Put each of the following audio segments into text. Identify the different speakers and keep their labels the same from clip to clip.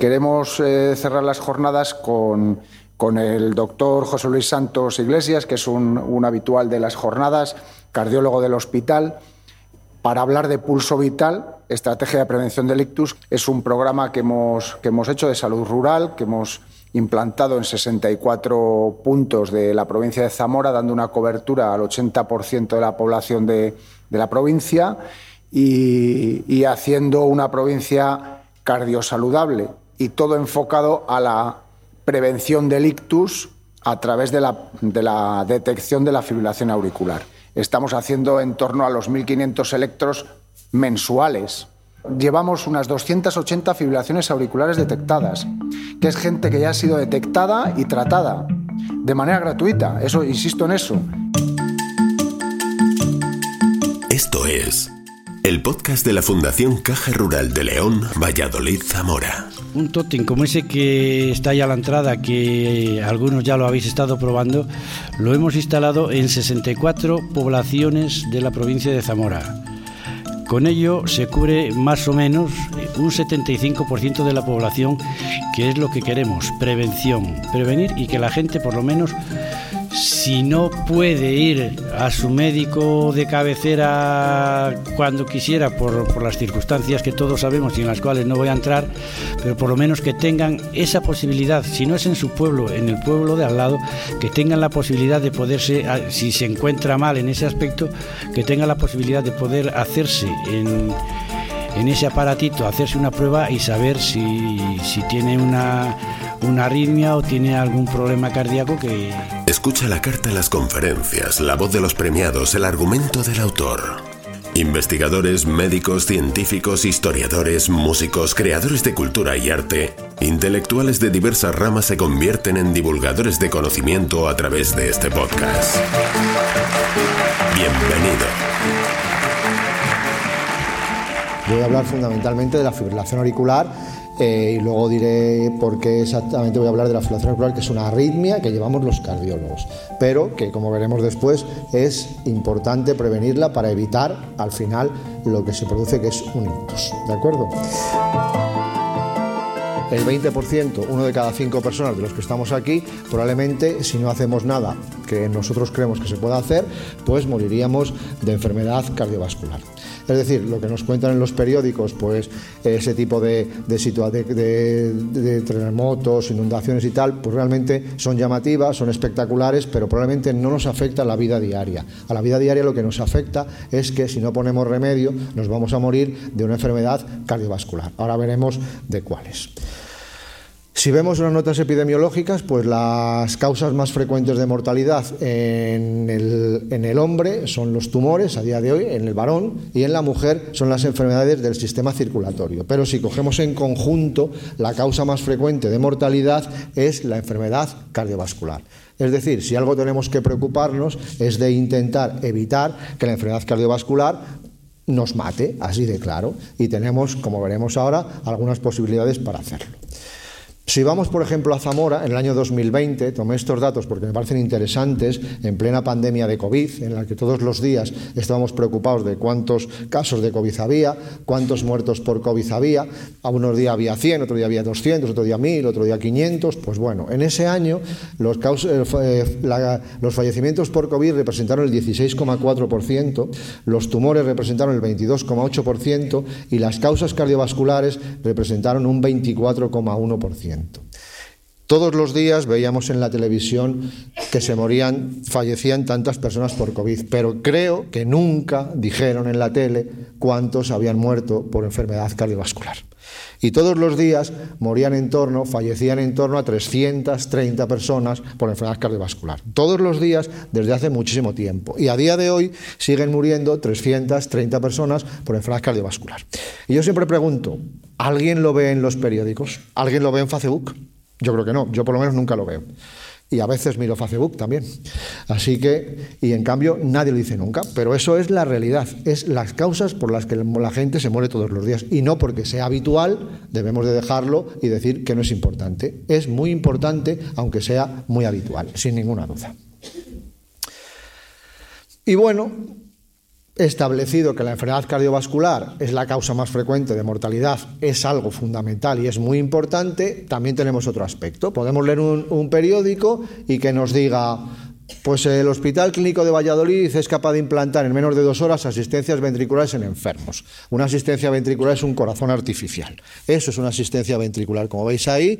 Speaker 1: Queremos eh, cerrar las jornadas con, el doctor José Luis Santos Iglesias, que es un, habitual de las jornadas, cardiólogo del hospital, para hablar de pulso vital, estrategia de prevención del ictus. Es un programa que hemos, que hemos hecho de salud rural, que hemos implantado en 64 puntos de la provincia de Zamora, dando una cobertura al 80% de la población de, la provincia y, haciendo una provincia cardiosaludable y todo enfocado a la prevención del ictus a través de la, de la detección de la fibrilación auricular. Estamos haciendo en torno a los 1.500 electros mensuales llevamos unas 280 fibrilaciones auriculares detectadas, que es gente que ya ha sido detectada y tratada de manera gratuita. Eso, insisto en eso.
Speaker 2: Esto es el podcast de la Fundación Caja Rural de León, Valladolid, Zamora.
Speaker 3: Un tótem como ese que está ahí a la entrada, que algunos ya lo habéis estado probando, lo hemos instalado en 64 poblaciones de la provincia de Zamora. Con ello se cubre más o menos un 75% de la población, que es lo que queremos, prevención, prevenir y que la gente por lo menos si no puede ir a su médico de cabecera cuando quisiera por, las circunstancias que todos sabemos y en las cuales no voy a entrar, pero por lo menos que tengan esa posibilidad, si no es en su pueblo, en el pueblo de al lado, que tengan la posibilidad de poderse, si se encuentra mal en ese aspecto, que tengan la posibilidad de poder hacerse en, ese aparatito, hacerse una prueba y saber si, si tiene una una arritmia o tiene algún problema cardíaco que...
Speaker 2: Escucha la carta a las conferencias, la voz de los premiados, el argumento del autor. Investigadores, médicos, científicos, historiadores, músicos, creadores de cultura y arte, intelectuales de diversas ramas se convierten en divulgadores de conocimiento a través de este podcast. Bienvenido.
Speaker 4: Voy a hablar fundamentalmente de la fibrilación auricular eh, y luego diré por qué exactamente voy a hablar de la fibrilación auricular, que es una arritmia que llevamos los cardiólogos, pero que como veremos después es importante prevenirla para evitar al final lo que se produce que es un ictus. ¿De acuerdo? el 20%, uno de cada cinco personas de los que estamos aquí, probablemente si no hacemos nada que nosotros creemos que se pueda hacer, pues moriríamos de enfermedad cardiovascular. Es decir, lo que nos cuentan en los periódicos, pues ese tipo de, de, de, terremotos, inundaciones y tal, pues realmente son llamativas, son espectaculares, pero probablemente no nos afecta a la vida diaria. A la vida diaria lo que nos afecta es que si no ponemos remedio nos vamos a morir de una enfermedad cardiovascular. Ahora veremos de cuáles. Si vemos las notas epidemiológicas, pues las causas más frecuentes de mortalidad en el, hombre son los tumores a día de hoy, en el varón, y en la mujer son las enfermedades del sistema circulatorio. Pero si cogemos en conjunto, la causa más frecuente de mortalidad es la enfermedad cardiovascular. Es decir, si algo tenemos que preocuparnos es de intentar evitar que la enfermedad cardiovascular nos mate, así de claro, y tenemos, como veremos ahora, algunas posibilidades para hacerlo. Si vamos, por ejemplo, a Zamora, en el año 2020, tomé estos datos porque me parecen interesantes, en plena pandemia de COVID, en la que todos los días estábamos preocupados de cuántos casos de COVID había, cuántos muertos por COVID había, a unos días había 100, otro día había 200, otro día 1000, otro día 500, pues bueno, en ese año los, eh, eh, los fallecimientos por COVID representaron el 16,4%, los tumores representaron el 22,8% y las causas cardiovasculares representaron un 24,1%. Testamento. Todos los días veíamos en la televisión que se morían, fallecían tantas personas por COVID, pero creo que nunca dijeron en la tele cuántos habían muerto por enfermedad cardiovascular. Y todos los días morían en torno, fallecían en torno a 330 personas por enfermedad cardiovascular. Todos los días desde hace muchísimo tiempo. Y a día de hoy siguen muriendo 330 personas por enfermedad cardiovascular. Y yo siempre pregunto, ¿alguien lo ve en los periódicos? ¿Alguien lo ve en Facebook? Yo creo que no, yo por lo menos nunca lo veo. Y a veces miro Facebook también. Así que, y en cambio nadie lo dice nunca, pero eso es la realidad, es las causas por las que la gente se muere todos los días. Y no porque sea habitual, debemos de dejarlo y decir que no es importante. Es muy importante, aunque sea muy habitual, sin ninguna duda. Y bueno, establecido que la enfermedad cardiovascular es la causa más frecuente de mortalidad, es algo fundamental y es muy importante, también tenemos otro aspecto. Podemos leer un, periódico y que nos diga, pues el Hospital Clínico de Valladolid es capaz de implantar en menos de dos horas asistencias ventriculares en enfermos. Una asistencia ventricular es un corazón artificial. Eso es una asistencia ventricular. Como veis ahí,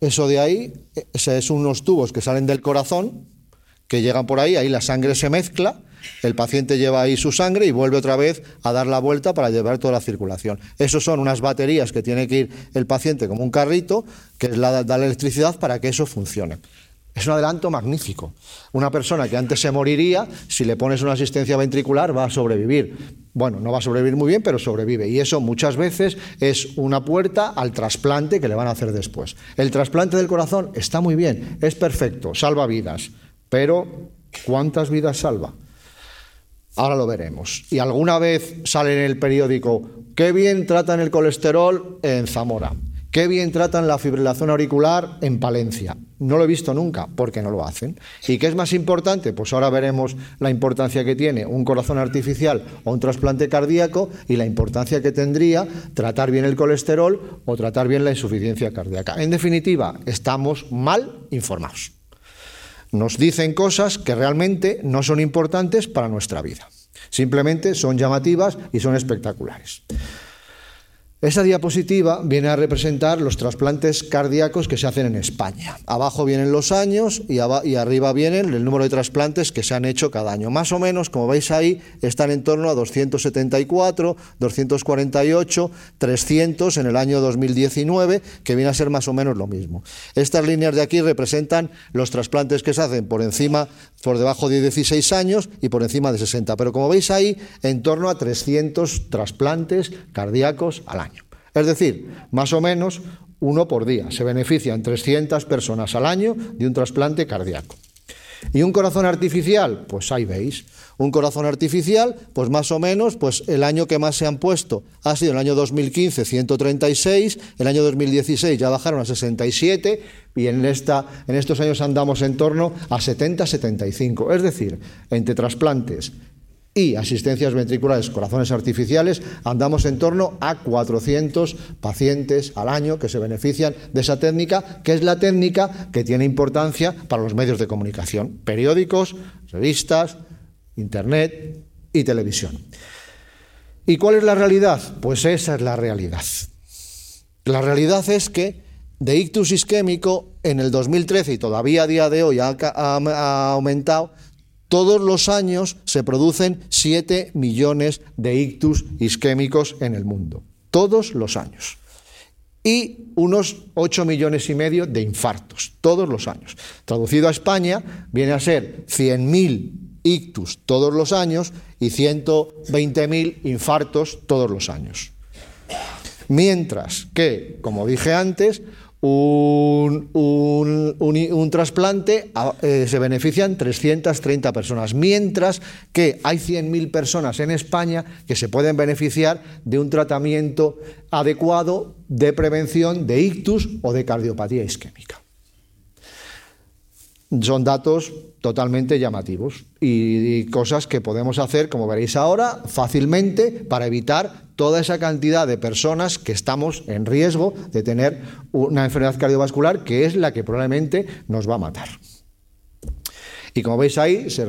Speaker 4: eso de ahí, ese es unos tubos que salen del corazón que llegan por ahí, ahí la sangre se mezcla, el paciente lleva ahí su sangre y vuelve otra vez a dar la vuelta para llevar toda la circulación. Esos son unas baterías que tiene que ir el paciente como un carrito, que es la, da la electricidad para que eso funcione. Es un adelanto magnífico. Una persona que antes se moriría, si le pones una asistencia ventricular, va a sobrevivir. Bueno, no va a sobrevivir muy bien, pero sobrevive. Y eso muchas veces es una puerta al trasplante que le van a hacer después. El trasplante del corazón está muy bien, es perfecto, salva vidas pero, ¿cuántas vidas salva? Ahora lo veremos. Y alguna vez sale en el periódico, qué bien tratan el colesterol en Zamora, qué bien tratan la fibrilación auricular en Palencia. No lo he visto nunca, porque no lo hacen. ¿Y qué es más importante? Pues ahora veremos la importancia que tiene un corazón artificial o un trasplante cardíaco y la importancia que tendría tratar bien el colesterol o tratar bien la insuficiencia cardíaca. En definitiva, estamos mal informados nos dicen cosas que realmente no son importantes para nuestra vida. Simplemente son llamativas y son espectaculares. Esa diapositiva viene a representar los trasplantes cardíacos que se hacen en España. Abajo vienen los años y, arriba vienen el número de trasplantes que se han hecho cada año. Más o menos, como veis ahí, están en torno a 274, 248, 300 en el año 2019, que viene a ser más o menos lo mismo. Estas líneas de aquí representan los trasplantes que se hacen por encima, por debajo de 16 años y por encima de 60. Pero como veis ahí, en torno a 300 trasplantes cardíacos al año. Es decir, más o menos uno por día. Se benefician 300 personas al año de un trasplante cardíaco. ¿Y un corazón artificial? Pues ahí veis. Un corazón artificial, pues más o menos, pues el año que más se han puesto ha sido el año 2015, 136, el año 2016 ya bajaron a 67 y en, esta, en estos años andamos en torno a 70, 75. Es decir, entre trasplantes y asistencias ventriculares, corazones artificiales, andamos en torno a 400 pacientes al año que se benefician de esa técnica, que es la técnica que tiene importancia para los medios de comunicación, periódicos, revistas, internet y televisión. ¿Y cuál es la realidad? Pues esa es la realidad. La realidad es que de ictus isquémico en el 2013 y todavía a día de hoy ha, ha aumentado todos los años se producen 7 millones de ictus isquémicos en el mundo. Todos los años. Y unos 8 millones y medio de infartos. Todos los años. Traducido a España, viene a ser 100.000 ictus todos los años y 120.000 infartos todos los años. Mientras que, como dije antes, un, trasplante eh, se benefician 330 personas, mientras que hay 100.000 personas en España que se pueden beneficiar de un tratamiento adecuado de prevención de ictus o de cardiopatía isquémica. Son datos totalmente llamativos y, cosas que podemos hacer, como veréis ahora, fácilmente para evitar toda esa cantidad de personas que estamos en riesgo de tener una enfermedad cardiovascular que es la que probablemente nos va a matar. Y como veis ahí, se,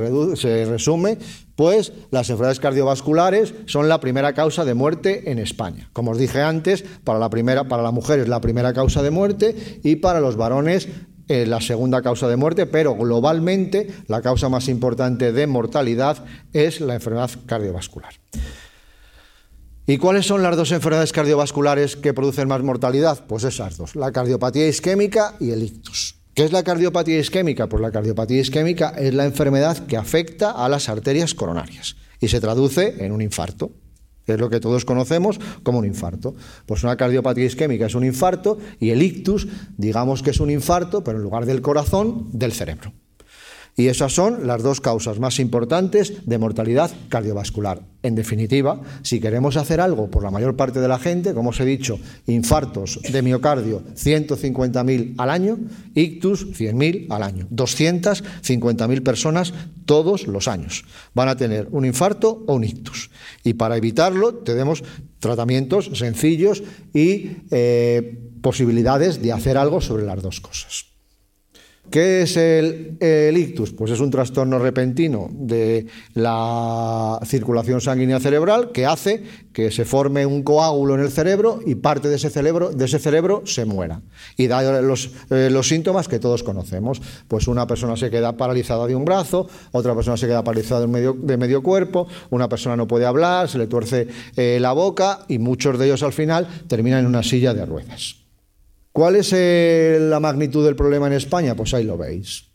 Speaker 4: resume, pues las enfermedades cardiovasculares son la primera causa de muerte en España. Como os dije antes, para la, primera, para la mujer es la primera causa de muerte y para los varones eh, la segunda causa de muerte, pero globalmente la causa más importante de mortalidad es la enfermedad cardiovascular. ¿Y cuáles son las dos enfermedades cardiovasculares que producen más mortalidad? Pues esas dos, la cardiopatía isquémica y el ictus. ¿Qué es la cardiopatía isquémica? Pues la cardiopatía isquémica es la enfermedad que afecta a las arterias coronarias y se traduce en un infarto es lo que todos conocemos como un infarto. Pues una cardiopatía isquémica es un infarto y el ictus, digamos que es un infarto, pero en lugar del corazón, del cerebro. Y esas son las dos causas más importantes de mortalidad cardiovascular. En definitiva, si queremos hacer algo por la mayor parte de la gente, como os he dicho, infartos de miocardio 150.000 al año, ictus 100.000 al año, 250.000 personas todos los años van a tener un infarto o un ictus. Y para evitarlo tenemos tratamientos sencillos y eh, posibilidades de hacer algo sobre las dos cosas. ¿Qué es el, ictus? Pues es un trastorno repentino de la circulación sanguínea cerebral que hace que se forme un coágulo en el cerebro y parte de ese cerebro, de ese cerebro se muera. Y da los, eh, los síntomas que todos conocemos. Pues una persona se queda paralizada de un brazo, otra persona se queda paralizada de medio, de medio cuerpo, una persona no puede hablar, se le tuerce eh, la boca y muchos de ellos al final terminan en una silla de ruedas. ¿Cuál es eh, la magnitud del problema en España? Pues ahí lo veis.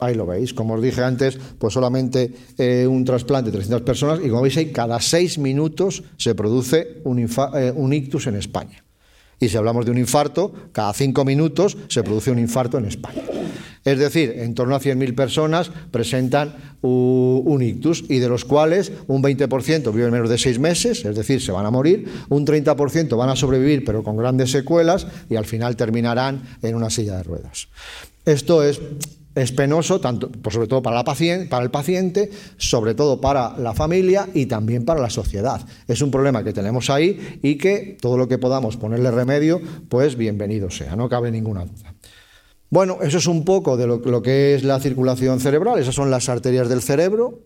Speaker 4: Ahí lo veis. Como os dije antes, pues solamente eh, un trasplante de 300 personas y como veis cada seis minutos se produce un, eh, ictus en España. Y si hablamos de un infarto, cada cinco minutos se produce un infarto en España. Es decir, en torno a 100.000 personas presentan un ictus y de los cuales un 20% viven menos de seis meses, es decir, se van a morir, un 30% van a sobrevivir pero con grandes secuelas y al final terminarán en una silla de ruedas. Esto es es penoso, tanto, pues sobre todo para, para el paciente, sobre todo para la familia y también para la sociedad. Es un problema que tenemos ahí y que todo lo que podamos ponerle remedio, pues bienvenido sea, no cabe ninguna duda. Bueno, eso es un poco de lo, que es la circulación cerebral, esas son las arterias del cerebro,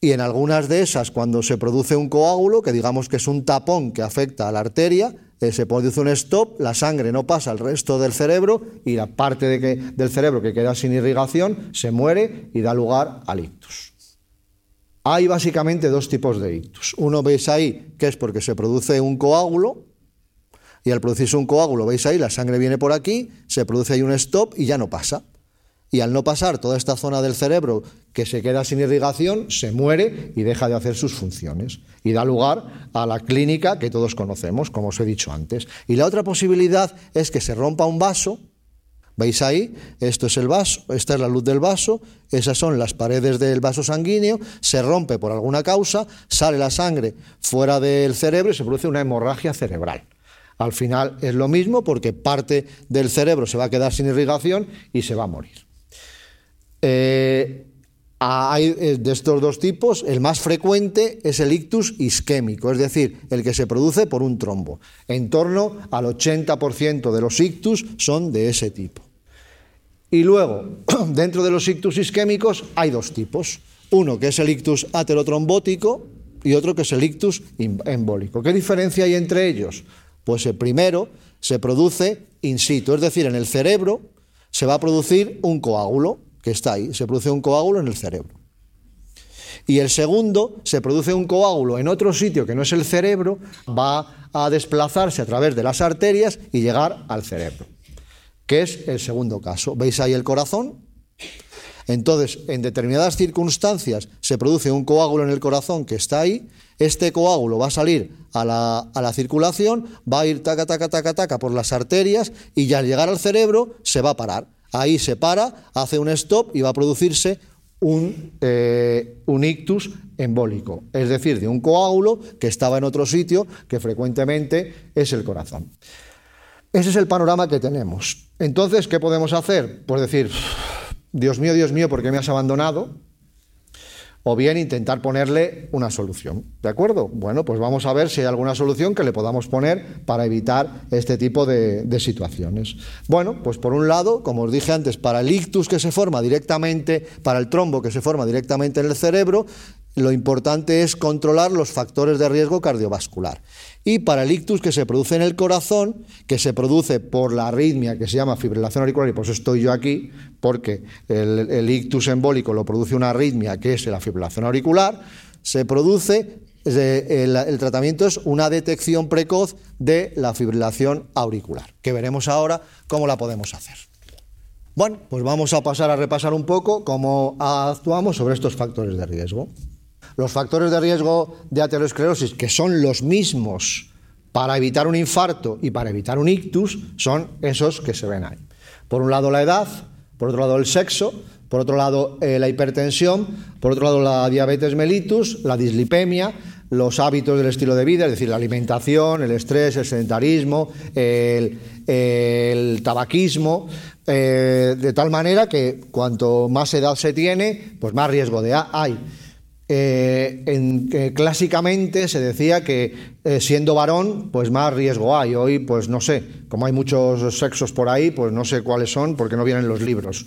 Speaker 4: y en algunas de esas, cuando se produce un coágulo, que digamos que es un tapón que afecta a la arteria, eh, se produce un stop, la sangre no pasa al resto del cerebro y la parte del cerebro que queda sin irrigación se muere y da lugar al ictus. Hay básicamente dos tipos de ictus. Uno veis ahí que es porque se produce un coágulo y al producirse un coágulo, veis ahí, la sangre viene por aquí, se produce ahí un stop y ya no pasa y al no pasar toda esta zona del cerebro que se queda sin irrigación, se muere y deja de hacer sus funciones y da lugar a la clínica que todos conocemos, como os he dicho antes. Y la otra posibilidad es que se rompa un vaso, ¿veis ahí? Esto es el vaso, esta es la luz del vaso, esas son las paredes del vaso sanguíneo, se rompe por alguna causa, sale la sangre fuera del cerebro y se produce una hemorragia cerebral. Al final es lo mismo porque parte del cerebro se va a quedar sin irrigación y se va a morir. Eh, eh, de estos dos tipos, el más frecuente es el ictus isquémico, es decir, el que se produce por un trombo. En torno al 80% de los ictus son de ese tipo. Y luego, dentro de los ictus isquémicos hay dos tipos. Uno que es el ictus aterotrombótico y otro que es el ictus embólico. ¿Qué diferencia hay entre ellos? Pues el primero se produce in situ, es decir, en el cerebro se va a producir un coágulo que está ahí, se produce un coágulo en el cerebro. Y el segundo, se produce un coágulo en otro sitio que no es el cerebro, va a desplazarse a través de las arterias y llegar al cerebro, que es el segundo caso. ¿Veis ahí el corazón? Entonces, en determinadas circunstancias se produce un coágulo en el corazón que está ahí, este coágulo va a salir a la, a la, circulación, va a ir taca, taca, taca, taca por las arterias y ya al llegar al cerebro se va a parar. Ahí se para, hace un stop y va a producirse un, eh, un, ictus embólico, es decir, de un coágulo que estaba en otro sitio, que frecuentemente es el corazón. Ese es el panorama que tenemos. Entonces, ¿qué podemos hacer? Pues decir, Dios mío, Dios mío, ¿por qué me has abandonado? o bien intentar ponerle una solución. ¿De acuerdo? Bueno, pues vamos a ver si hay alguna solución que le podamos poner para evitar este tipo de, situaciones. Bueno, pues por un lado, como os dije antes, para el ictus que se forma directamente, para el trombo que se forma directamente en el cerebro, lo importante es controlar los factores de riesgo cardiovascular. Y para el ictus que se produce en el corazón, que se produce por la arritmia que se llama fibrilación auricular, y por eso estoy yo aquí, porque el, ictus embólico lo produce una arritmia que es la fibrilación auricular, se produce, el, el tratamiento es una detección precoz de la fibrilación auricular, que veremos ahora cómo la podemos hacer. Bueno, pues vamos a pasar a repasar un poco cómo actuamos sobre estos factores de riesgo. Los factores de riesgo de aterosclerosis, que son los mismos para evitar un infarto y para evitar un ictus, son esos que se ven ahí. Por un lado la edad, por otro lado el sexo, Por otro lado, eh, la hipertensión, por otro lado, la diabetes mellitus, la dislipemia, los hábitos del estilo de vida, es decir, la alimentación, el estrés, el sedentarismo, el, tabaquismo, eh, de tal manera que cuanto más edad se tiene, pues más riesgo de hay. Eh, clásicamente se decía que eh, siendo varón, pues más riesgo hay. Hoy, pues no sé, como hay muchos sexos por ahí, pues no sé cuáles son porque no vienen los libros.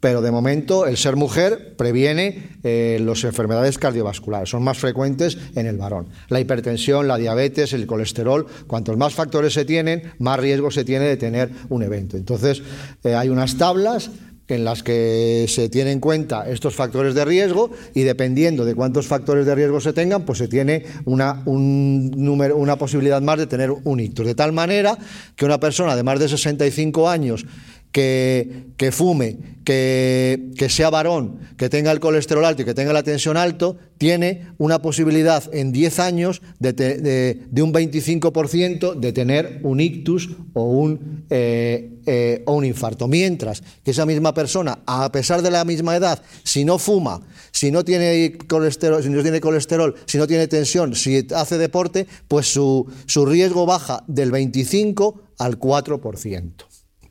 Speaker 4: Pero de momento el ser mujer previene eh, las enfermedades cardiovasculares, son más frecuentes en el varón. La hipertensión, la diabetes, el colesterol, cuantos más factores se tienen, más riesgo se tiene de tener un evento. Entonces hay unas tablas en las que se tienen en cuenta estos factores de riesgo y dependiendo de cuántos factores de riesgo se tengan, pues se tiene una, una posibilidad más de tener un ictus. De tal manera que una persona de más de 65 años que, fume, que, sea varón, que tenga el colesterol alto y que tenga la tensión alto, tiene una posibilidad en 10 años de, un 25% de tener un ictus o un, eh, eh, o un infarto. Mientras que esa misma persona, a pesar de la misma edad, si no fuma, si no tiene colesterol, si no tiene, colesterol, si no tiene tensión, si hace deporte, pues su, su riesgo baja del 25 al 4%.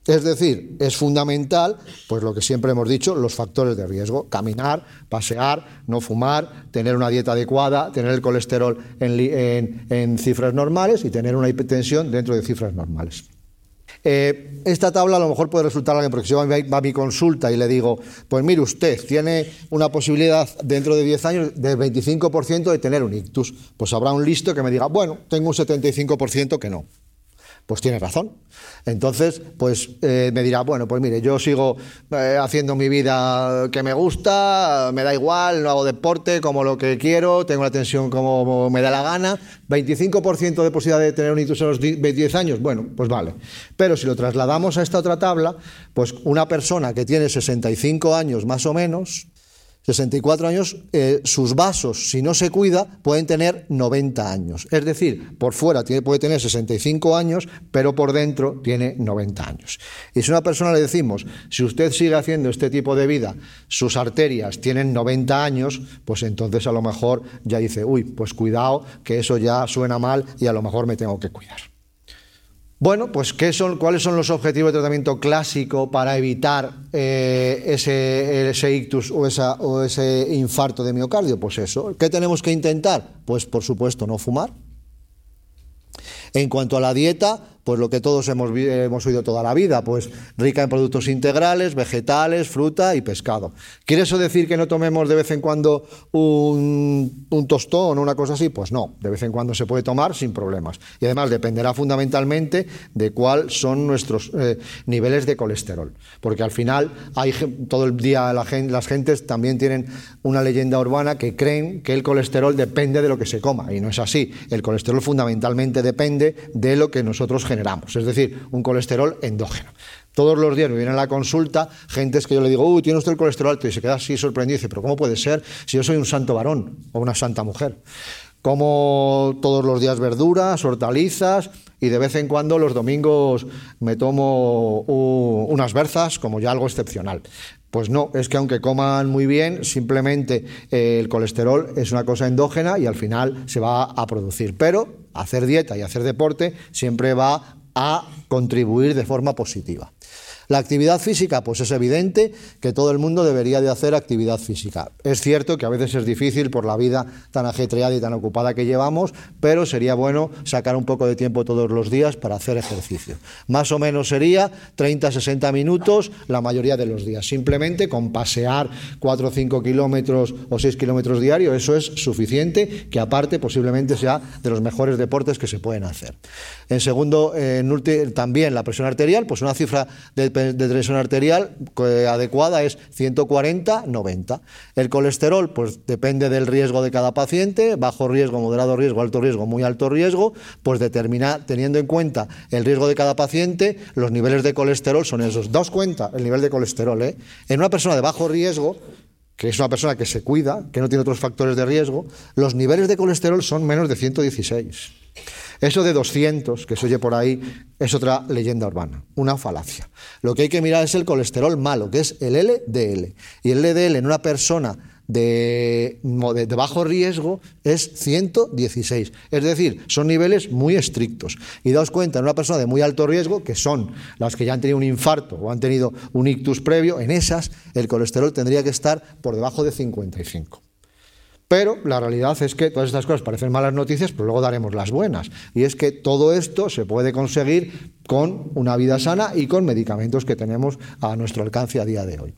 Speaker 4: Es decir, es fundamental, pues lo que siempre hemos dicho, los factores de riesgo, caminar, pasear, no fumar, tener una dieta adecuada, tener el colesterol en, cifras normales y tener una hipertensión dentro de cifras normales. Eh, esta tabla a lo mejor puede resultar alguien, porque si va a mi consulta y le digo, pues mire usted, tiene una posibilidad dentro de 10 años del 25% de tener un ictus, pues habrá un listo que me diga, bueno, tengo un 75% que no. Pues tiene razón. Entonces, pues eh, me dirá, bueno, pues mire, yo sigo eh, haciendo mi vida que me gusta, me da igual, no hago deporte como lo que quiero, tengo la tensión como me da la gana, 25% de posibilidad de tener un ictus a los 10 años, bueno, pues vale. Pero si lo trasladamos a esta otra tabla, pues una persona que tiene 65 años más o menos, 64 años, eh, sus vasos, si no se cuida, pueden tener 90 años. Es decir, por fuera tiene, puede tener 65 años, pero por dentro tiene 90 años. Y si a una persona le decimos, si usted sigue haciendo este tipo de vida, sus arterias tienen 90 años, pues entonces a lo mejor ya dice, uy, pues cuidado, que eso ya suena mal y a lo mejor me tengo que cuidar. Bueno, pues ¿qué son, ¿cuáles son los objetivos de tratamiento clásico para evitar eh, ese, ictus o, o ese infarto de miocardio? Pues eso. ¿Qué tenemos que intentar? Pues por supuesto no fumar. En cuanto a la dieta, pues lo que todos hemos, hemos oído toda la vida, pues rica en productos integrales, vegetales, fruta y pescado. ¿Quiere eso decir que no tomemos de vez en cuando un, tostón o una cosa así? Pues no, de vez en cuando se puede tomar sin problemas. Y además dependerá fundamentalmente de cuáles son nuestros eh, niveles de colesterol. Porque al final hay todo el día las gentes también tienen una leyenda urbana que creen que el colesterol depende de lo que se coma. Y no es así. El colesterol fundamentalmente depende de lo que nosotros generamos es decir, un colesterol endógeno. Todos los días me vienen a la consulta gentes que yo le digo, uy, tiene usted el colesterol alto, y se queda así sorprendido y dice, pero ¿cómo puede ser si yo soy un santo varón o una santa mujer? Como todos los días verduras, hortalizas y de vez en cuando los domingos me tomo unas berzas como ya algo excepcional. Pues no, es que aunque coman muy bien, simplemente eh, el colesterol es una cosa endógena y al final se va a producir. Pero hacer dieta y hacer deporte siempre va a contribuir de forma positiva. La actividad física, pues es evidente que todo el mundo debería de hacer actividad física. Es cierto que a veces es difícil por la vida tan ajetreada y tan ocupada que llevamos, pero sería bueno sacar un poco de tiempo todos los días para hacer ejercicio. Más o menos sería 30-60 minutos la mayoría de los días. Simplemente con pasear 4 o 5 kilómetros o 6 kilómetros diarios, eso es suficiente, que aparte posiblemente sea de los mejores deportes que se pueden hacer. En segundo, también la presión arterial, pues una cifra de de tensión arterial adecuada es 140-90. El colesterol, pues depende del riesgo de cada paciente, bajo riesgo, moderado riesgo, alto riesgo, muy alto riesgo, pues determina, teniendo en cuenta el riesgo de cada paciente, los niveles de colesterol son esos. Daos cuenta el nivel de colesterol. ¿eh? En una persona de bajo riesgo, que es una persona que se cuida, que no tiene otros factores de riesgo, los niveles de colesterol son menos de 116. Eso de 200, que se oye por ahí, es otra leyenda urbana, una falacia. Lo que hay que mirar es el colesterol malo, que es el LDL. Y el LDL en una persona de, bajo riesgo es 116. Es decir, son niveles muy estrictos. Y daos cuenta, en una persona de muy alto riesgo, que son las que ya han tenido un infarto o han tenido un ictus previo, en esas el colesterol tendría que estar por debajo de 55. Pero la realidad es que todas estas cosas parecen malas noticias, pero luego daremos las buenas. Y es que todo esto se puede conseguir con una vida sana y con medicamentos que tenemos a nuestro alcance a día de hoy.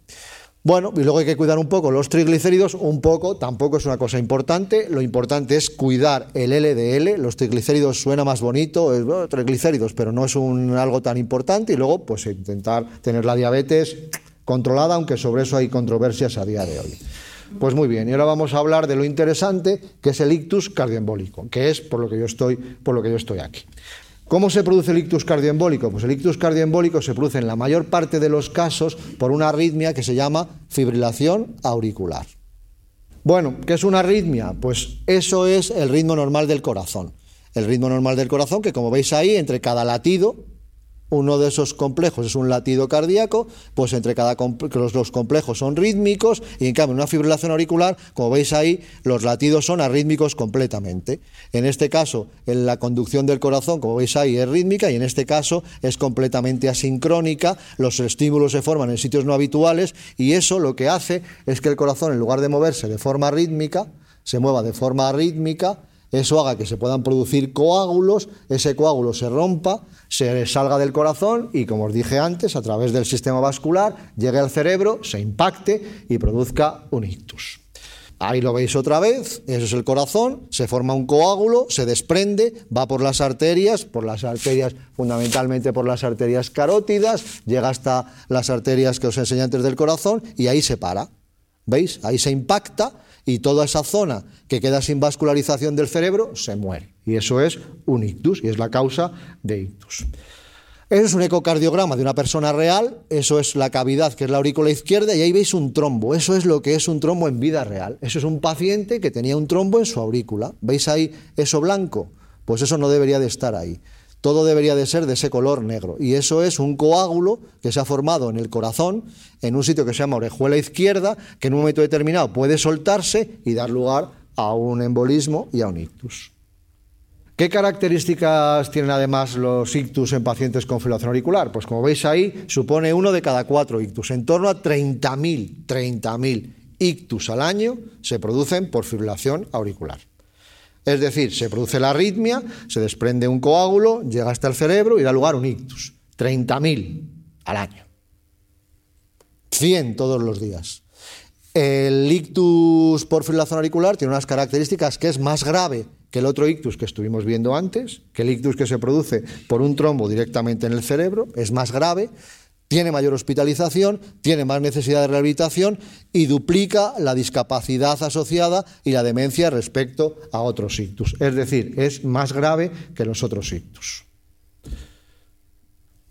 Speaker 4: Bueno, y luego hay que cuidar un poco los triglicéridos, un poco, tampoco es una cosa importante, lo importante es cuidar el LDL, los triglicéridos suena más bonito, es, triglicéridos, pero no es un, algo tan importante, y luego pues intentar tener la diabetes controlada, aunque sobre eso hay controversias a día de hoy. Pues muy bien, y ahora vamos a hablar de lo interesante que es el ictus cardioembólico, que es por lo que yo estoy, por lo que yo estoy aquí. ¿Cómo se produce el ictus cardioembólico? Pues el ictus cardioembólico se produce en la mayor parte de los casos por una arritmia que se llama fibrilación auricular. Bueno, ¿qué es una arritmia? Pues eso es el ritmo normal del corazón. El ritmo normal del corazón que como veis ahí, entre cada latido uno de esos complejos es un latido cardíaco, pues entre cada los, complejos son rítmicos y en cambio en una fibrilación auricular, como veis ahí, los latidos son arrítmicos completamente. En este caso, en la conducción del corazón, como veis ahí, es rítmica y en este caso es completamente asincrónica, los estímulos se forman en sitios no habituales y eso lo que hace es que el corazón en lugar de moverse de forma rítmica, se mueva de forma rítmica eso haga que se puedan producir coágulos, ese coágulo se rompa, se salga del corazón y, como os dije antes, a través del sistema vascular llegue al cerebro, se impacte y produzca un ictus. Ahí lo veis otra vez, eso es el corazón, se forma un coágulo, se desprende, va por las arterias, por las arterias, fundamentalmente por las arterias carótidas, llega hasta las arterias que os enseñé antes del corazón y ahí se para. ¿Veis? Ahí se impacta y toda esa zona que queda sin vascularización del cerebro se muere. Y eso es un ictus y es la causa de ictus. Eso es un ecocardiograma de una persona real, eso es la cavidad que es la aurícula izquierda y ahí veis un trombo, eso es lo que es un trombo en vida real. Eso es un paciente que tenía un trombo en su aurícula. ¿Veis ahí eso blanco? Pues eso no debería de estar ahí todo debería de ser de ese color negro. Y eso es un coágulo que se ha formado en el corazón, en un sitio que se llama orejuela izquierda, que en un momento determinado puede soltarse y dar lugar a un embolismo y a un ictus. ¿Qué características tienen además los ictus en pacientes con fibrilación auricular? Pues como veis ahí, supone uno de cada cuatro ictus. En torno a 30.000, 30.000 ictus al año se producen por fibrilación auricular. Es decir, se produce la arritmia, se desprende un coágulo, llega hasta el cerebro y da lugar a un ictus. 30.000 al año. 100 todos los días. El ictus por fibrilación auricular tiene unas características que es más grave que el otro ictus que estuvimos viendo antes, que el ictus que se produce por un trombo directamente en el cerebro, es más grave, tiene mayor hospitalización, tiene más necesidad de rehabilitación y duplica la discapacidad asociada y la demencia respecto a otros ictus. Es decir, es más grave que los otros ictus.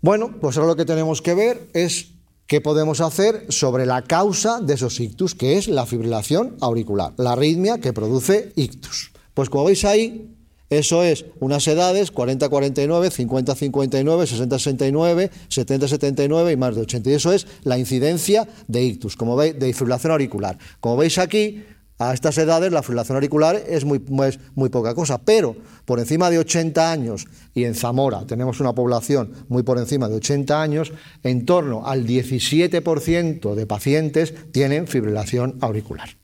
Speaker 4: Bueno, pues ahora lo que tenemos que ver es qué podemos hacer sobre la causa de esos ictus, que es la fibrilación auricular, la arritmia que produce ictus. Pues como veis ahí, eso es unas edades 40-49, 50-59, 60-69, 70-79 y más de 80. Y eso es la incidencia de ictus, como veis, de fibrilación auricular. Como veis aquí, a estas edades la fibrilación auricular es muy, es muy poca cosa, pero por encima de 80 años, y en Zamora tenemos una población muy por encima de 80 años, en torno al 17% de pacientes tienen fibrilación auricular.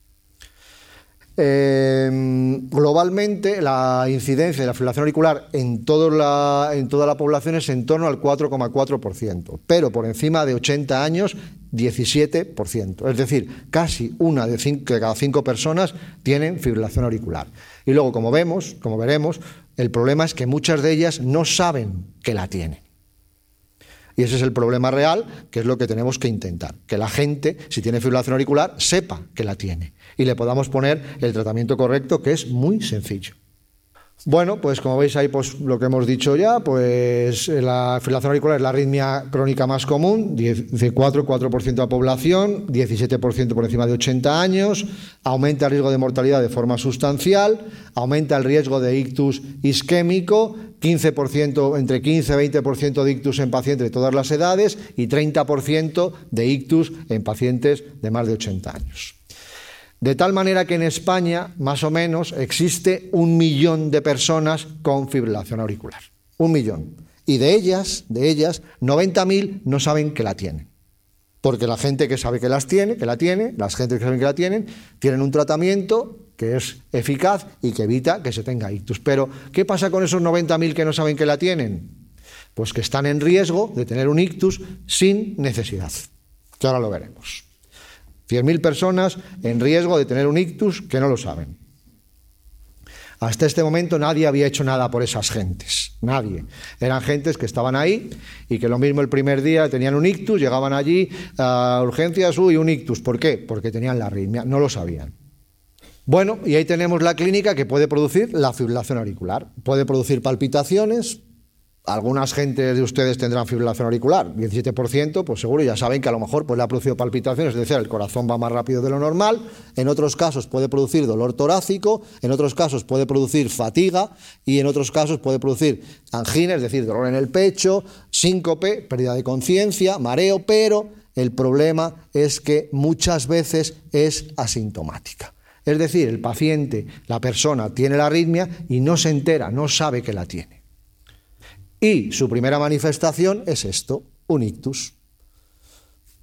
Speaker 4: Em, globalmente, la incidencia de la fibrilación auricular en, toda la población es en torno al 4,4%, pero por encima de 80 años, 17%. Es decir, casi una de, de cada cinco personas tienen fibrilación auricular. Y luego, como vemos, como veremos, el problema es que muchas de ellas no saben que la tienen. Y ese es el problema real, que es lo que tenemos que intentar. Que la gente, si tiene fibrilación auricular, sepa que la tiene y le podamos poner el tratamiento correcto, que es muy sencillo. Bueno, pues como veis ahí, pues lo que hemos dicho ya, pues la fibrilación auricular es la arritmia crónica más común, 4, 4% de la población, 17% por encima de 80 años, aumenta el riesgo de mortalidad de forma sustancial, aumenta el riesgo de ictus isquémico, 15%, entre 15 y 20% de ictus en pacientes de todas las edades y 30% de ictus en pacientes de más de 80 años. De tal manera que en España, más o menos, existe un millón de personas con fibrilación auricular. Un millón. Y de ellas, de ellas, 90.000 no saben que la tienen. Porque la gente que sabe que las tiene, que la tiene, las gente que saben que la tienen, tienen un tratamiento que es eficaz y que evita que se tenga ictus. Pero, ¿qué pasa con esos 90.000 que no saben que la tienen? Pues que están en riesgo de tener un ictus sin necesidad. Que ahora lo veremos. 100.000 personas en riesgo de tener un ictus que no lo saben. Hasta este momento nadie había hecho nada por esas gentes, nadie. Eran gentes que estaban ahí y que lo mismo el primer día tenían un ictus, llegaban allí a urgencias, y un ictus. ¿Por qué? Porque tenían la arritmia, no lo sabían. Bueno, y ahí tenemos la clínica que puede producir la fibrilación auricular. Puede producir palpitaciones, algunas gente de ustedes tendrán fibrilación auricular, 17%, pues seguro ya saben que a lo mejor pues, le ha producido palpitaciones, es decir, el corazón va más rápido de lo normal. En otros casos puede producir dolor torácico, en otros casos puede producir fatiga y en otros casos puede producir angina, es decir, dolor en el pecho, síncope, pérdida de conciencia, mareo, pero el problema es que muchas veces es asintomática. Es decir, el paciente, la persona, tiene la arritmia y no se entera, no sabe que la tiene. Y su primera manifestación es esto, un ictus.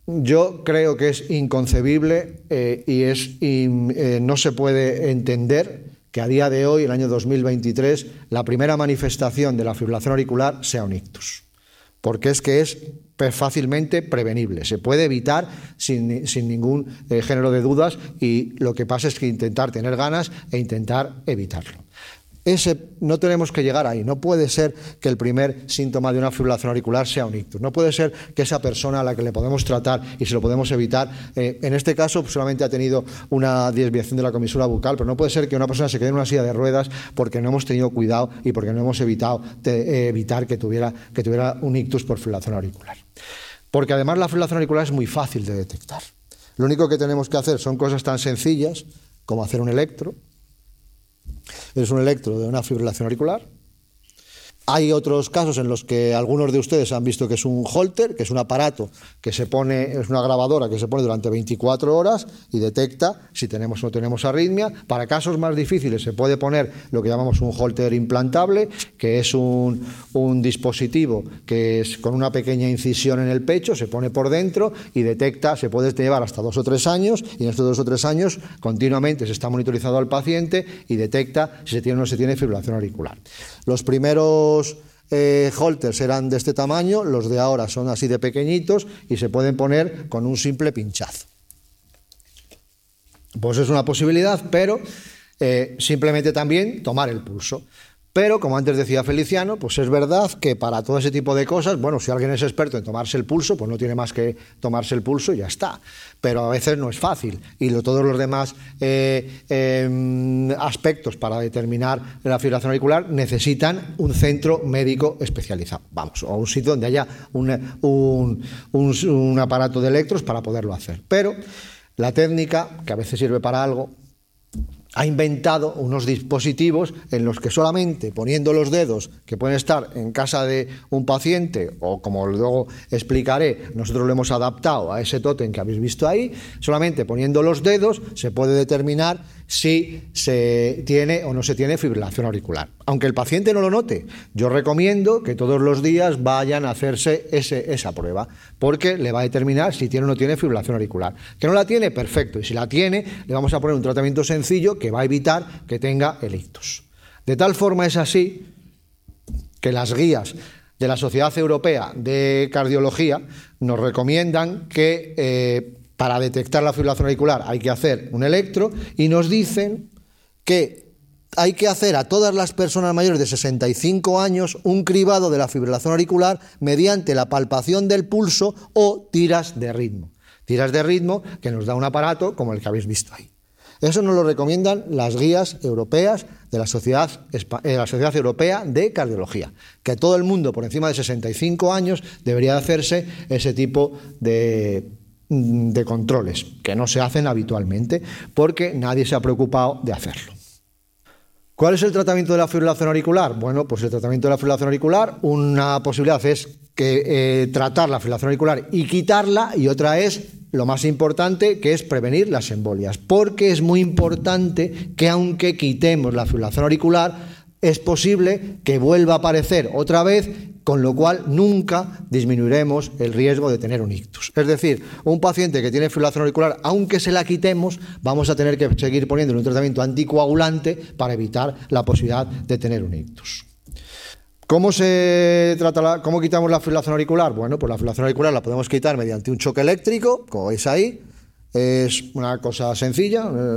Speaker 4: Yo creo que es inconcebible eh, y es, eh, no se puede entender que a día de hoy, el año 2023, la primera manifestación de la fibrilación auricular sea un ictus. Porque es que es fácilmente prevenible, se puede evitar sin, ningún eh, género de dudas y lo que pasa es que intentar tener ganas e intentar evitarlo. Ese, no tenemos que llegar ahí. No puede ser que el primer síntoma de una fibrilación auricular sea un ictus. No puede ser que esa persona a la que le podemos tratar y se lo podemos evitar, eh, en este caso solamente ha tenido una desviación de la comisura bucal, pero no puede ser que una persona se quede en una silla de ruedas porque no hemos tenido cuidado y porque no hemos evitado eh, evitar que tuviera, que tuviera un ictus por fibrilación auricular. Porque además la fibrilación auricular es muy fácil de detectar. Lo único que tenemos que hacer son cosas tan sencillas como hacer un electro, es un electro de una fibrilación auricular hay otros casos en los que algunos de ustedes han visto que es un holter, que es un aparato que se pone, es una grabadora que se pone durante 24 horas y detecta si tenemos o no tenemos arritmia. Para casos más difíciles se puede poner lo que llamamos un holter implantable, que es un, dispositivo que es con una pequeña incisión en el pecho, se pone por dentro y detecta, se puede llevar hasta dos o tres años y en estos dos o tres años continuamente se está monitorizado al paciente y detecta si se tiene o no se tiene fibrilación auricular. Los primeros eh, holters eran de este tamaño, los de ahora son así de pequeñitos y se pueden poner con un simple pinchazo. Pues es una posibilidad, pero eh, simplemente también tomar el pulso. Pero, como antes decía Feliciano, pues es verdad que para todo ese tipo de cosas, bueno, si alguien es experto en tomarse el pulso, pues no tiene más que tomarse el pulso y ya está. Pero a veces no es fácil. Y todos los demás eh, em, aspectos para determinar la fibrilación auricular necesitan un centro médico especializado. Vamos, o un sitio donde haya un, un aparato de electros para poderlo hacer. Pero la técnica, que a veces sirve para algo, ha inventado unos dispositivos en los que solamente poniendo los dedos que pueden estar en casa de un paciente o como luego explicaré, nosotros lo hemos adaptado a ese tótem que habéis visto ahí, solamente poniendo los dedos se puede determinar si se tiene o no se tiene fibrilación auricular. Aunque el paciente no lo note, yo recomiendo que todos los días vayan a hacerse esa prueba, porque le va a determinar si tiene o no tiene fibrilación auricular. Que no la tiene, perfecto. Y si la tiene, le vamos a poner un tratamiento sencillo que va a evitar que tenga el ictus. De tal forma es así que las guías de la Sociedad Europea de Cardiología nos recomiendan que eh, para detectar la fibrilación auricular hay que hacer un electro y nos dicen que hay que hacer a todas las personas mayores de 65 años un cribado de la fibrilación auricular mediante la palpación del pulso o tiras de ritmo. Tiras de ritmo que nos da un aparato como el que habéis visto ahí. Eso nos lo recomiendan las guías europeas de la Sociedad, eh, la Sociedad Europea de Cardiología, que todo el mundo por encima de 65 años debería hacerse ese tipo de, de controles, que no se hacen habitualmente porque nadie se ha preocupado de hacerlo. ¿Cuál es el tratamiento de la fibrilación auricular? Bueno, pues el tratamiento de la fibrilación auricular, una posibilidad es que eh, tratar la fibrilación auricular y quitarla, y otra es lo más importante, que es prevenir las embolias. Porque es muy importante que aunque quitemos la fibrilación auricular, es posible que vuelva a aparecer otra vez con lo cual nunca disminuiremos el riesgo de tener un ictus. Es decir, un paciente que tiene fibrilación auricular, aunque se la quitemos, vamos a tener que seguir poniéndole un tratamiento anticoagulante para evitar la posibilidad de tener un ictus. ¿Cómo, se trata ¿Cómo quitamos la fibrilación auricular? Bueno, pues la fibrilación auricular la podemos quitar mediante un choque eléctrico, como veis ahí, es una cosa sencilla, eh,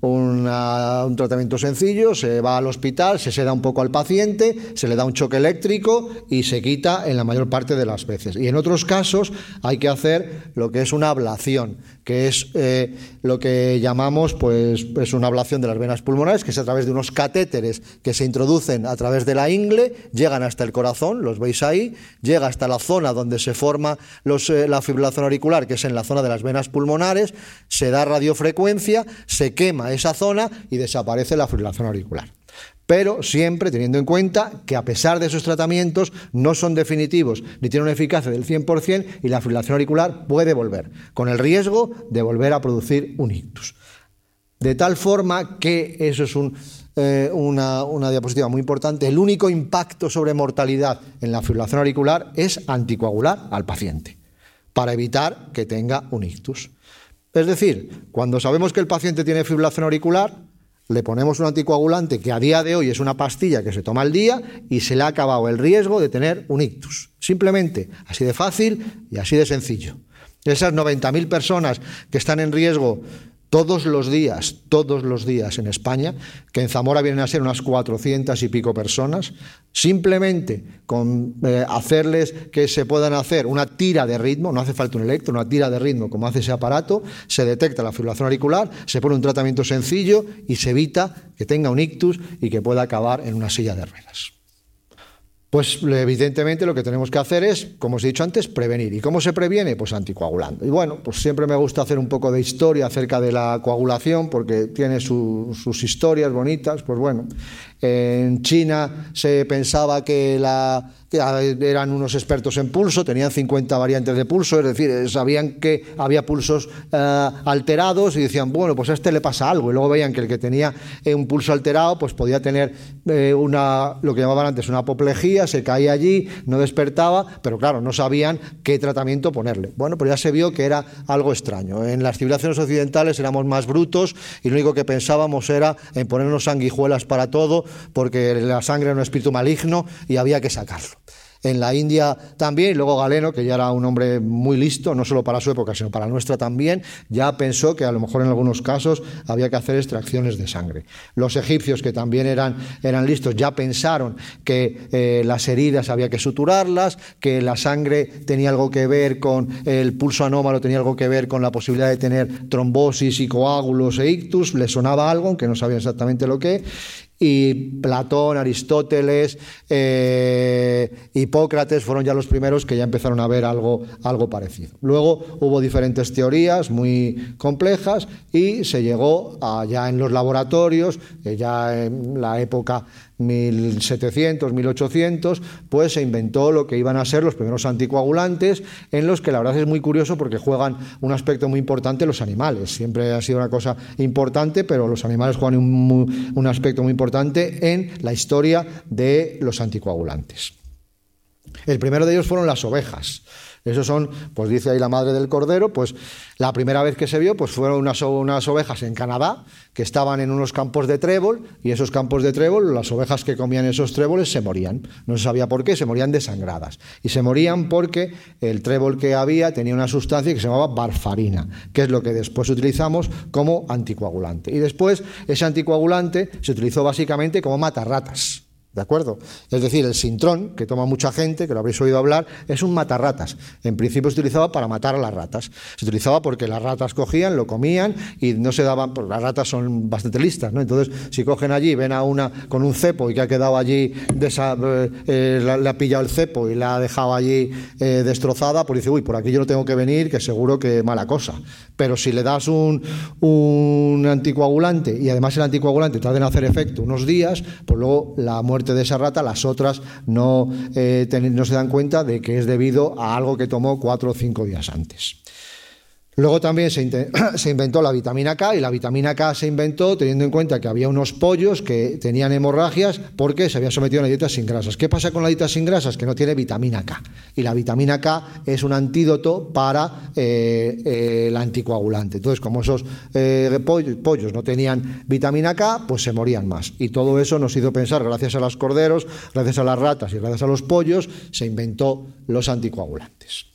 Speaker 4: un tratamiento sencillo, se va al hospital, se seda un poco al paciente, se le da un choque eléctrico y se quita en la mayor parte de las veces. Y en otros casos hay que hacer lo que es una ablación, que es eh, lo que llamamos pues es una ablación de las venas pulmonares, que es a través de unos catéteres que se introducen a través de la ingle, llegan hasta el corazón, los veis ahí, llega hasta la zona donde se forma eh, la fibrilación auricular, que es en la zona de las venas pulmonares, se da radiofrecuencia, se quema esa zona y desaparece la fibrilación auricular. Pero siempre teniendo en cuenta que a pesar de esos tratamientos no son definitivos ni tienen una eficacia del 100% y la fibrilación auricular puede volver, con el riesgo de volver a producir un ictus. De tal forma que eso es eh, una, una, diapositiva muy importante. El único impacto sobre mortalidad en la fibrilación auricular es anticoagular al paciente para evitar que tenga un ictus. Es decir, cuando sabemos que el paciente tiene fibrilación auricular, le ponemos un anticoagulante que a día de hoy es una pastilla que se toma al día y se le ha acabado el riesgo de tener un ictus. Simplemente, así de fácil y así de sencillo. Esas 90.000 personas que están en riesgo todos los días, todos los días en España, que en Zamora vienen a ser unas 400 y pico personas, simplemente con eh, hacerles que se puedan hacer una tira de ritmo, no hace falta un electro, una tira de ritmo como hace ese aparato, se detecta la fibrilación auricular, se pone un tratamiento sencillo y se evita que tenga un ictus y que pueda acabar en una silla de ruedas. Pues evidentemente lo que tenemos que hacer es, como os he dicho antes, prevenir. ¿Y cómo se previene? Pues anticoagulando. Y bueno, pues siempre me gusta hacer un poco de historia acerca de la coagulación porque tiene sus historias bonitas. Pues bueno, en China se pensaba que la eran unos expertos en pulso, tenían 50 variantes de pulso, es decir, sabían que había pulsos eh, alterados y decían, bueno, pues a este le pasa algo. Y luego veían que el que tenía eh, un pulso alterado, pues podía tener eh, una, lo que llamaban antes una apoplejía, se caía allí, no despertaba, pero claro, no sabían qué tratamiento ponerle. Bueno, pues ya se vio que era algo extraño. En las civilizaciones occidentales éramos más brutos y lo único que pensábamos era en ponernos sanguijuelas para todo, porque la sangre era un espíritu maligno y había que sacarlo en la India también, luego Galeno, que ya era un hombre muy listo, no solo para su época, sino para nuestra también, ya pensó que a lo mejor en algunos casos había que hacer extracciones de sangre. Los egipcios, que también eran, eran listos, ya pensaron que eh, las heridas había que suturarlas, que la sangre tenía algo que ver con el pulso anómalo, tenía algo que ver con la posibilidad de tener trombosis y coágulos e ictus, le sonaba algo, aunque no sabían exactamente lo que, y Platón, Aristóteles, eh, Hipócrates fueron ya los primeros que ya empezaron a ver algo, algo parecido. Luego hubo diferentes teorías muy complejas y se llegó a, ya en los laboratorios, ya en la época 1700, 1800, pues se inventó lo que iban a ser los primeros anticoagulantes, en los que la verdad es muy curioso porque juegan un aspecto muy importante los animales. Siempre ha sido una cosa importante, pero los animales juegan un, un aspecto muy importante en la historia de los anticoagulantes. El primero de ellos fueron las ovejas. Esos son, pues dice ahí la madre del cordero, pues la primera vez que se vio, pues fueron unas, unas, ovejas en Canadá que estaban en unos campos de trébol y esos campos de trébol, las ovejas que comían esos tréboles se morían. No se sabía por qué, se morían desangradas. Y se morían porque el trébol que había tenía una sustancia que se llamaba barfarina, que es lo que después utilizamos como anticoagulante. Y después ese anticoagulante se utilizó básicamente como matarratas. ¿De acuerdo? Es decir, el sintrón, que toma mucha gente, que lo habréis oído hablar, es un matarratas. En principio se utilizaba para matar a las ratas. Se utilizaba porque las ratas cogían, lo comían y no se daban, pues las ratas son bastante listas, ¿no? Entonces, si cogen allí, ven a una con un cepo y que ha quedado allí, eh, eh, le ha pillado el cepo y la ha dejado allí eh, destrozada, pues dice, uy, por aquí yo no tengo que venir, que seguro que mala cosa. Pero si le das un, un anticoagulante y además el anticoagulante tarda en hacer efecto unos días, pues luego la muerte de esa rata, las otras no, eh, no se dan cuenta de que es debido a algo que tomó cuatro o cinco días antes. Luego también se, inventó la vitamina K y la vitamina K se inventó teniendo en cuenta que había unos pollos que tenían hemorragias porque se habían sometido a una dieta sin grasas. ¿Qué pasa con la dieta sin grasas? Que no tiene vitamina K. Y la vitamina K es un antídoto para eh, eh, el anticoagulante. Entonces, como esos eh, pollos, no tenían vitamina K, pues se morían más. Y todo eso nos hizo pensar, gracias a los corderos, gracias a las ratas y gracias a los pollos, se inventó los anticoagulantes.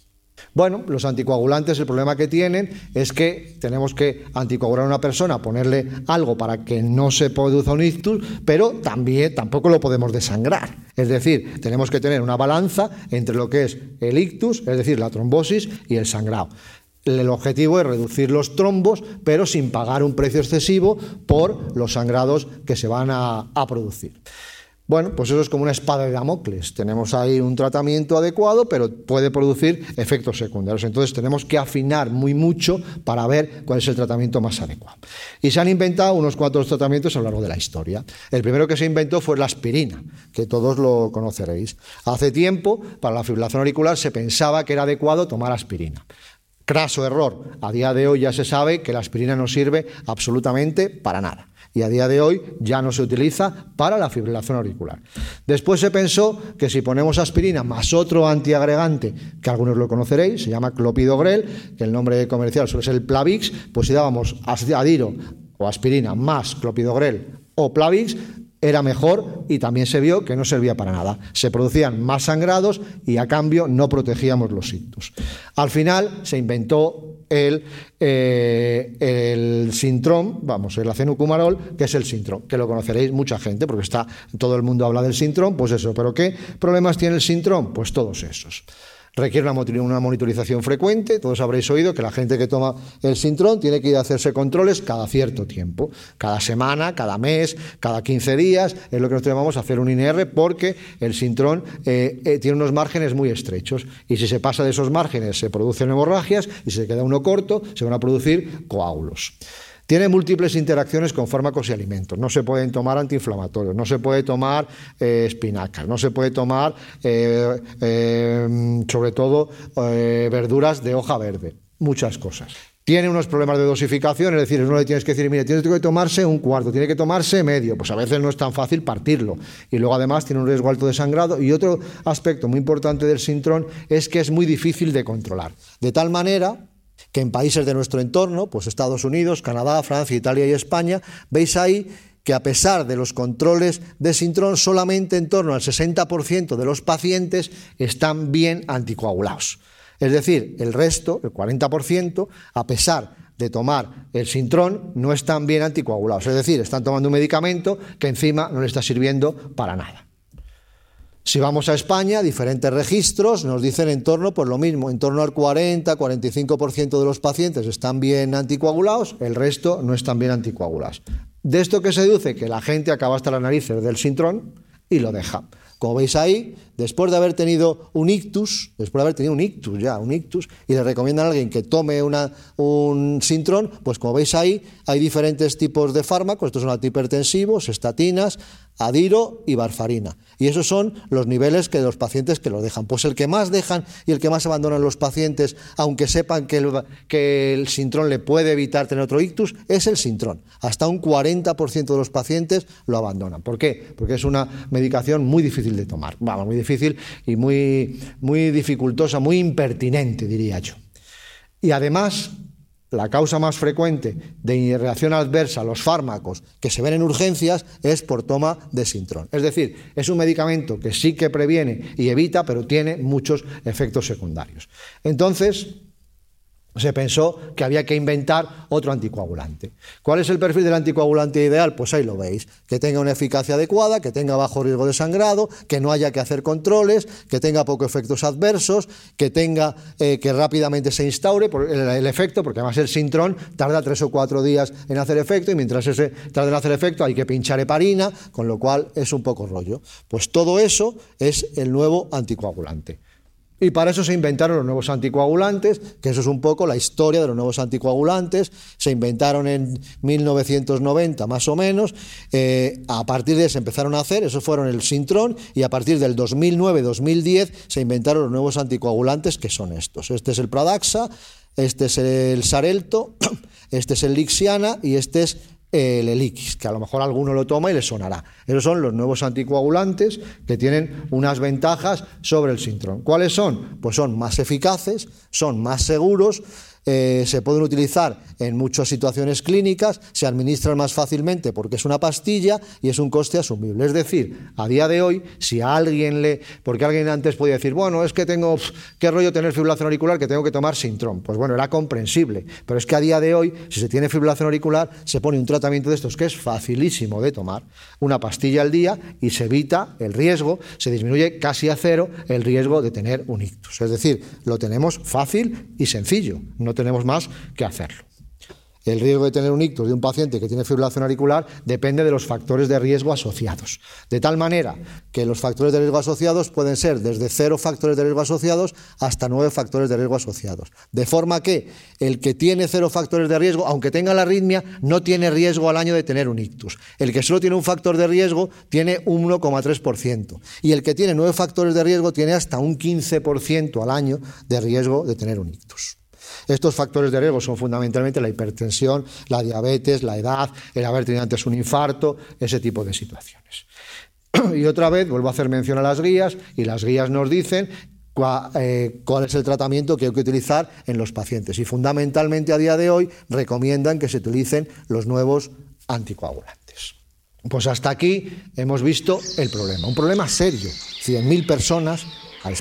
Speaker 4: Bueno, los anticoagulantes, el problema que tienen es que tenemos que anticoagular a una persona, ponerle algo para que no se produzca un ictus, pero también tampoco lo podemos desangrar. Es decir, tenemos que tener una balanza entre lo que es el ictus, es decir, la trombosis, y el sangrado. El objetivo es reducir los trombos, pero sin pagar un precio excesivo por los sangrados que se van a, a producir. Bueno, pues eso es como una espada de Damocles. Tenemos ahí un tratamiento adecuado, pero puede producir efectos secundarios. Entonces tenemos que afinar muy mucho para ver cuál es el tratamiento más adecuado. Y se han inventado unos cuantos tratamientos a lo largo de la historia. El primero que se inventó fue la aspirina, que todos lo conoceréis. Hace tiempo, para la fibrilación auricular, se pensaba que era adecuado tomar aspirina. Craso error. A día de hoy ya se sabe que la aspirina no sirve absolutamente para nada y a día de hoy ya no se utiliza para la fibrilación auricular. Después se pensó que si ponemos aspirina más otro antiagregante, que algunos lo conoceréis, se llama clopidogrel, que el nombre comercial suele ser el Plavix, pues si dábamos adiro o aspirina más clopidogrel o Plavix, era mejor y también se vio que no servía para nada. Se producían más sangrados y a cambio no protegíamos los ictus. Al final se inventó el, eh, el Sintrom, vamos, el acenucumarol, que es el Sintrom, que lo conoceréis mucha gente, porque está todo el mundo habla del Sintrom, pues eso. ¿Pero qué problemas tiene el Sintrom? Pues todos esos requiere una monitorización frecuente. Todos habréis oído que la gente que toma el sintrón tiene que ir a hacerse controles cada cierto tiempo, cada semana, cada mes, cada 15 días. Es lo que nosotros llamamos hacer un INR porque el sintrón eh, eh, tiene unos márgenes muy estrechos y si se pasa de esos márgenes se producen hemorragias y si se queda uno corto se van a producir coágulos. Tiene múltiples interacciones con fármacos y alimentos. No se pueden tomar antiinflamatorios, no se puede tomar eh, espinacas, no se puede tomar, eh, eh, sobre todo, verduras de hoja verde. Muchas cosas. Tiene unos problemas de dosificación, es decir, no le tienes que decir, mire, tiene que tomarse un cuarto, tiene que tomarse medio, pues a veces no es tan fácil partirlo. Y luego además tiene un riesgo alto de sangrado. Y otro aspecto muy importante del sintrón es que es muy difícil de controlar. De tal manera que en países de nuestro entorno, pues Estados Unidos, Canadá, Francia, Italia y España, veis ahí que a pesar de los controles de sintrón, solamente en torno al 60% de los pacientes están bien anticoagulados. Es decir, el resto, el 40%, a pesar de tomar el sintrón, no están bien anticoagulados. Es decir, están tomando un medicamento que encima no le está sirviendo para nada. Si vamos a España, diferentes registros nos dicen en torno, pues lo mismo, en torno al 40-45% de los pacientes están bien anticoagulados, el resto no están bien anticoagulados. De esto que se deduce que la gente acaba hasta las narices del sintrón y lo deja. Como veis ahí, después de haber tenido un ictus, después de haber tenido un ictus ya, un ictus, y le recomiendan a alguien que tome un sintrón, pues como veis ahí, hay diferentes tipos de fármacos, estos son antihipertensivos, estatinas, adiro y barfarina. Y esos son los niveles que los pacientes que lo dejan. Pues el que más dejan y el que más abandonan los pacientes, aunque sepan que el, que el sintrón le puede evitar tener otro ictus, es el sintrón. Hasta un 40% de los pacientes lo abandonan. ¿Por qué? Porque es una medicación muy difícil de tomar. Vamos, muy difícil y muy, muy dificultosa, muy impertinente, diría yo. Y además la causa más frecuente de reacción adversa a los fármacos que se ven en urgencias es por toma de sintrón. Es decir, es un medicamento que sí que previene y evita, pero tiene muchos efectos secundarios. Entonces, se pensó que había que inventar otro anticoagulante. ¿Cuál es el perfil del anticoagulante ideal? Pues ahí lo veis, que tenga una eficacia adecuada, que tenga bajo riesgo de sangrado, que no haya que hacer controles, que tenga pocos efectos adversos, que tenga eh, que rápidamente se instaure el, efecto, porque además el sintrón tarda tres o cuatro días en hacer efecto y mientras ese tarda en hacer efecto hay que pinchar heparina, con lo cual es un poco rollo. Pues todo eso es el nuevo anticoagulante. Y para eso se inventaron los nuevos anticoagulantes, que eso es un poco la historia de los nuevos anticoagulantes. Se inventaron en 1990 más o menos. Eh, a partir de eso empezaron a hacer, esos fueron el Sintrón, y a partir del 2009-2010 se inventaron los nuevos anticoagulantes, que son estos. Este es el Pradaxa, este es el Sarelto, este es el Lixiana y este es el Elix, que a lo mejor alguno lo toma y le sonará. Esos son los nuevos anticoagulantes que tienen unas ventajas sobre el Sintrón. ¿Cuáles son? Pues son más eficaces, son más seguros, eh, se pueden utilizar en muchas situaciones clínicas, se administran más fácilmente porque es una pastilla y es un coste asumible. Es decir, a día de hoy, si a alguien le. Porque alguien antes podía decir, bueno, es que tengo. ¿Qué rollo tener fibrilación auricular que tengo que tomar Sintrón? Pues bueno, era comprensible. Pero es que a día de hoy, si se tiene fibrilación auricular, se pone un tratamiento de estos que es facilísimo de tomar. Una pastilla al día y se evita el riesgo, se disminuye casi a cero el riesgo de tener un ictus. Es decir, lo tenemos fácil y sencillo. Tenemos más que hacerlo. El riesgo de tener un ictus de un paciente que tiene fibrilación auricular depende de los factores de riesgo asociados. De tal manera que los factores de riesgo asociados pueden ser desde cero factores de riesgo asociados hasta nueve factores de riesgo asociados. De forma que el que tiene cero factores de riesgo, aunque tenga la arritmia, no tiene riesgo al año de tener un ictus. El que solo tiene un factor de riesgo tiene un 1,3%. Y el que tiene nueve factores de riesgo tiene hasta un 15% al año de riesgo de tener un ictus. Estos factores de riesgo son fundamentalmente la hipertensión, la diabetes, la edad, el haber tenido antes un infarto, ese tipo de situaciones. Y otra vez vuelvo a hacer mención a las guías y las guías nos dicen eh, cuál, es el tratamiento que hay que utilizar en los pacientes. Y fundamentalmente a día de hoy recomiendan que se utilicen los nuevos anticoagulantes. Pues hasta aquí hemos visto el problema, un problema serio. 100.000 personas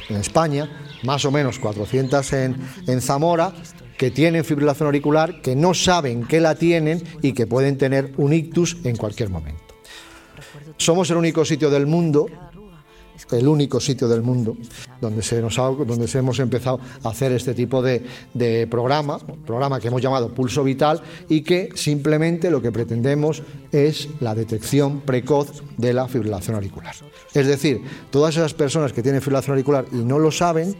Speaker 4: en España, más o menos 400 en, en Zamora, que tienen fibrilación auricular, que no saben que la tienen y que pueden tener un ictus en cualquier momento. Somos el único sitio del mundo el único sitio del mundo donde se, nos donde se hemos empezado a hacer este tipo de, de programa, programa que hemos llamado Pulso Vital y que simplemente lo que pretendemos es la detección precoz de la fibrilación auricular. Es decir, todas esas personas que tienen fibrilación auricular y no lo saben,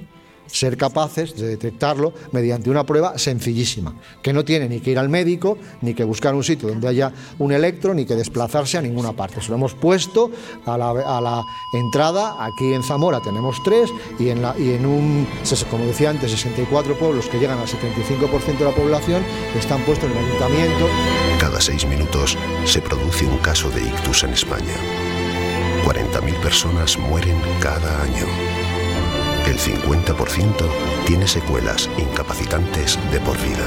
Speaker 4: ser capaces de detectarlo mediante una prueba sencillísima, que no tiene ni que ir al médico, ni que buscar un sitio donde haya un electro, ni que desplazarse a ninguna parte. Se lo hemos puesto a la, entrada, aquí en Zamora tenemos tres, y en, y en un, como decía antes, 64 pueblos que llegan al 75% de la población, están puestos en el ayuntamiento.
Speaker 2: Cada seis minutos se produce un caso de ictus en España. 40.000 personas mueren cada año. El 50% tiene secuelas incapacitantes de por vida.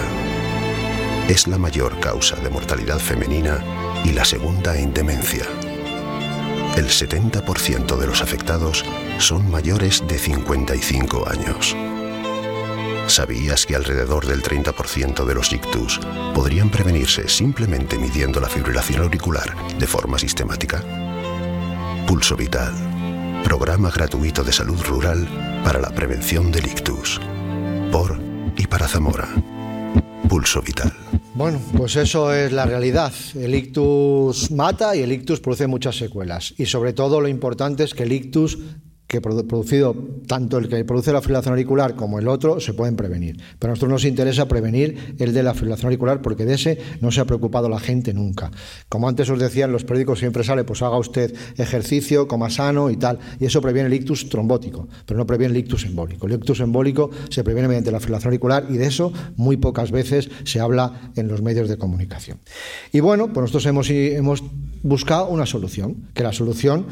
Speaker 2: Es la mayor causa de mortalidad femenina y la segunda en demencia. El 70% de los afectados son mayores de 55 años. ¿Sabías que alrededor del 30% de los ictus podrían prevenirse simplemente midiendo la fibrilación auricular de forma sistemática? Pulso Vital programa gratuito de salud rural para la prevención del ictus. Por y para Zamora. Pulso Vital.
Speaker 4: Bueno, pues eso es la realidad. El ictus mata y el ictus produce muchas secuelas. Y sobre todo lo importante es que el ictus que producido tanto el que produce la fibrilación auricular como el otro se pueden prevenir. Pero a nosotros nos interesa prevenir el de la fibrilación auricular porque de ese no se ha preocupado la gente nunca. Como antes os decía, en los periódicos siempre sale, pues haga usted ejercicio, coma sano y tal, y eso previene el ictus trombótico, pero no previene el ictus embólico. El ictus embólico se previene mediante la fibrilación auricular y de eso muy pocas veces se habla en los medios de comunicación. Y bueno, pues nosotros hemos, hemos buscado una solución, que la solución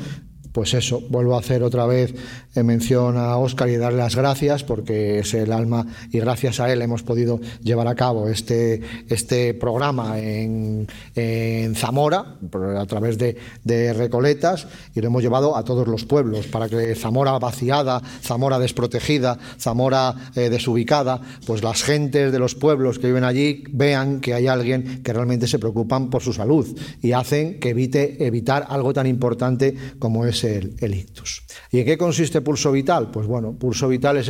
Speaker 4: pues eso, vuelvo a hacer otra vez en mención a Óscar y darle las gracias porque es el alma y gracias a él hemos podido llevar a cabo este, este programa en, Zamora a través de, Recoletas y lo hemos llevado a todos los pueblos para que Zamora vaciada, Zamora desprotegida, Zamora eh, desubicada, pues las gentes de los pueblos que viven allí vean que hay alguien que realmente se preocupan por su salud y hacen que evite evitar algo tan importante como es el, ictus. ¿Y en qué consiste Pulso Vital? Pues bueno, Pulso Vital es,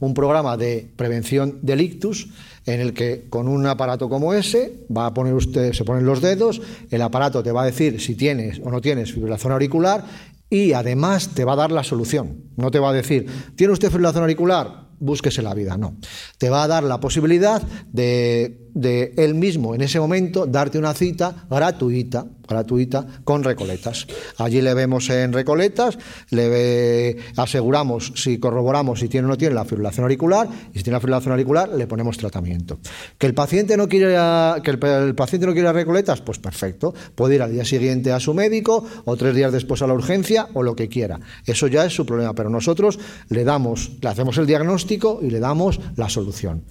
Speaker 4: un programa de prevención del ictus en el que con un aparato como ese va a poner usted, se ponen los dedos, el aparato te va a decir si tienes o no tienes fibrilación auricular y además te va a dar la solución. No te va a decir, ¿tiene usted fibrilación auricular? Búsquese la vida, no. Te va a dar la posibilidad de de él mismo en ese momento darte una cita gratuita, gratuita con Recoletas. Allí le vemos en Recoletas, le aseguramos si corroboramos si tiene o no tiene la fibrilación auricular y si tiene la fibrilación auricular le ponemos tratamiento. Que el paciente no quiere que el, paciente no quiere Recoletas, pues perfecto, puede ir al día siguiente a su médico o tres días después a la urgencia o lo que quiera. Eso ya es su problema, pero nosotros le damos, le hacemos el diagnóstico y le damos la solución.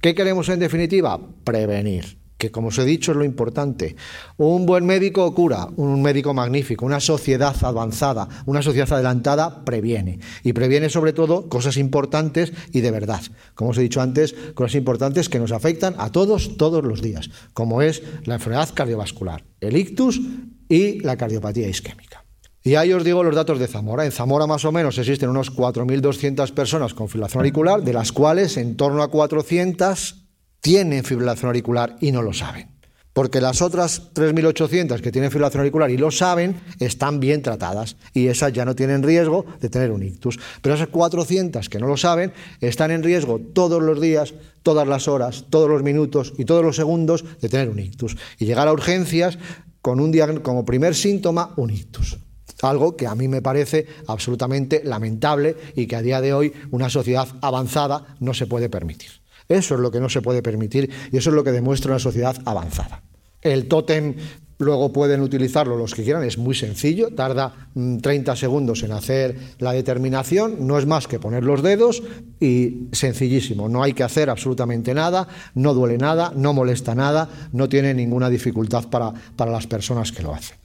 Speaker 4: ¿Qué queremos en definitiva? Prevenir que como os he dicho es lo importante. Un buen médico cura, un médico magnífico, una sociedad avanzada, una sociedad adelantada previene. Y previene sobre todo cosas importantes y de verdad. Como os he dicho antes, cosas importantes que nos afectan a todos todos los días, como es la enfermedad cardiovascular, el ictus y la cardiopatía isquémica. Y ahí os digo los datos de Zamora. En Zamora más o menos existen unos 4.200 personas con fibrilación auricular, de las cuales en torno a 400 tienen fibrilación auricular y no lo saben. Porque las otras 3.800 que tienen fibrilación auricular y lo saben, están bien tratadas y esas ya no tienen riesgo de tener un ictus. Pero esas 400 que no lo saben están en riesgo todos los días, todas las horas, todos los minutos y todos los segundos de tener un ictus. Y llegar a urgencias con un como primer síntoma un ictus. Algo que a mí me parece absolutamente lamentable y que a día de hoy una sociedad avanzada no se puede permitir. Eso es lo que no se puede permitir y eso es lo que demuestra una sociedad avanzada. El tótem luego pueden utilizarlo los que quieran, es muy sencillo, tarda 30 mm, segundos en hacer la determinación, no es más que poner los dedos y sencillísimo, no hay que hacer absolutamente nada, no duele nada, no molesta nada, no tiene ninguna dificultad para, para las personas que lo hacen.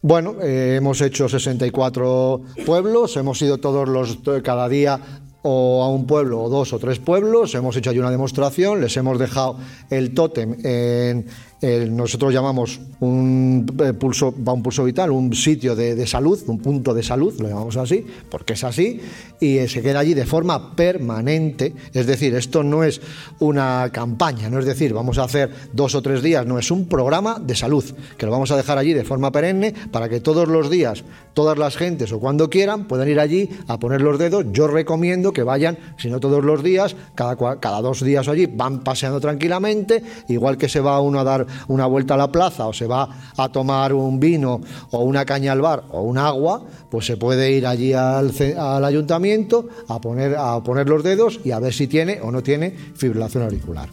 Speaker 4: Bueno, eh, hemos hecho 64 pueblos, hemos ido todos los cada día o a un pueblo o dos o tres pueblos, hemos hecho allí una demostración, les hemos dejado el tótem en nosotros llamamos un eh, pulso, un pulso vital, un sitio de, salud, un punto de salud, lo llamamos así, porque es así, y eh, se queda allí de forma permanente. Es decir, esto no es una campaña, no es decir, vamos a hacer dos o tres días, no, es un programa de salud, que lo vamos a dejar allí de forma perenne para que todos los días, todas las gentes o cuando quieran puedan ir allí a poner los dedos. Yo recomiendo que vayan, si no todos los días, cada, cada dos días allí, van paseando tranquilamente, igual que se va uno a dar una vuelta a la plaza o se va a tomar un vino o una caña al bar o un agua, pues se puede ir allí al, ayuntamiento a poner, a poner los dedos y a ver si tiene o no tiene fibrilación auricular.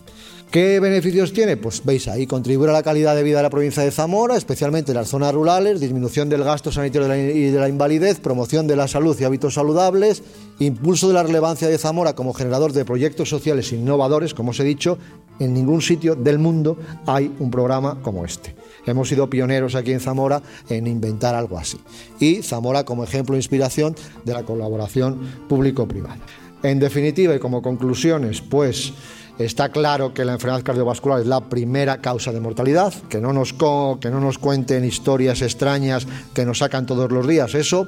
Speaker 4: ¿Qué beneficios tiene? Pues veis ahí, contribuir a la calidad de vida de la provincia de Zamora, especialmente en las zonas rurales, disminución del gasto sanitario y de la invalidez, promoción de la salud y hábitos saludables, impulso de la relevancia de Zamora como generador de proyectos sociales innovadores, como os he dicho, en ningún sitio del mundo hay un programa como este. Hemos sido pioneros aquí en Zamora en inventar algo así. Y Zamora como ejemplo de inspiración de la colaboración público-privada. En definitiva y como conclusiones, pues Está claro que la enfermedad cardiovascular es la primera causa de mortalidad, que no nos, que no nos cuenten historias extrañas que nos sacan todos los días. Eso,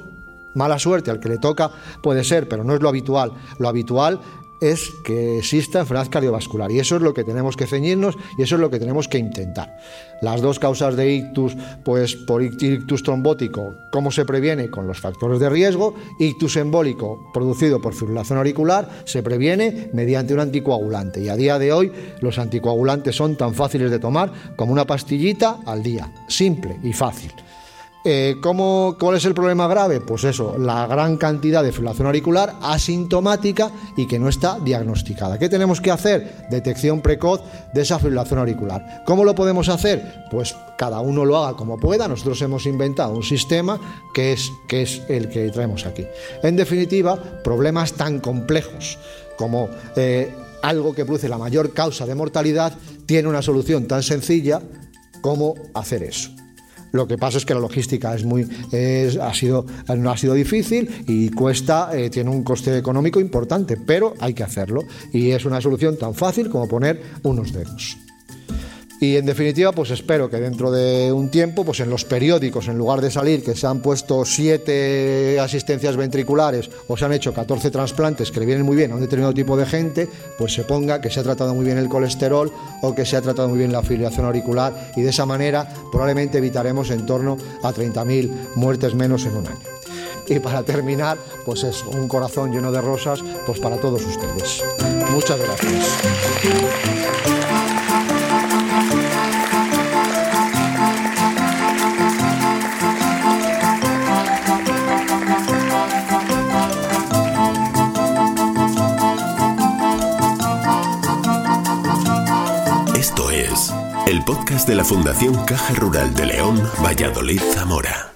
Speaker 4: mala suerte, al que le toca puede ser, pero no es lo habitual. Lo habitual es que exista enfermedad cardiovascular y eso es lo que tenemos que ceñirnos y eso es lo que tenemos que intentar. Las dos causas de ictus, pues por ictus trombótico, ¿cómo se previene? Con los factores de riesgo. Ictus embólico producido por fibrilación auricular se previene mediante un anticoagulante y a día de hoy los anticoagulantes son tan fáciles de tomar como una pastillita al día, simple y fácil. Eh, ¿cómo, ¿Cuál es el problema grave? Pues eso, la gran cantidad de fibrilación auricular asintomática y que no está diagnosticada. ¿Qué tenemos que hacer? Detección precoz de esa fibrilación auricular. ¿Cómo lo podemos hacer? Pues cada uno lo haga como pueda. Nosotros hemos inventado un sistema que es, que es el que traemos aquí. En definitiva, problemas tan complejos como eh, algo que produce la mayor causa de mortalidad tiene una solución tan sencilla como hacer eso. Lo que pasa es que la logística es muy, ha, sido, no ha sido difícil y cuesta, eh, tiene un coste económico importante, pero hay que hacerlo. Y es una solución tan fácil como poner unos dedos. Y en definitiva, pues espero que dentro de un tiempo, pues en los periódicos, en lugar de salir que se han puesto siete asistencias ventriculares o se han hecho 14 trasplantes que le vienen muy bien a un determinado tipo de gente, pues se ponga que se ha tratado muy bien el colesterol o que se ha tratado muy bien la filiación auricular y de esa manera probablemente evitaremos en torno a 30.000 muertes menos en un año. Y para terminar, pues es un corazón lleno de rosas, pues para todos ustedes. Muchas gracias.
Speaker 2: Podcast de la Fundación Caja Rural de León, Valladolid, Zamora.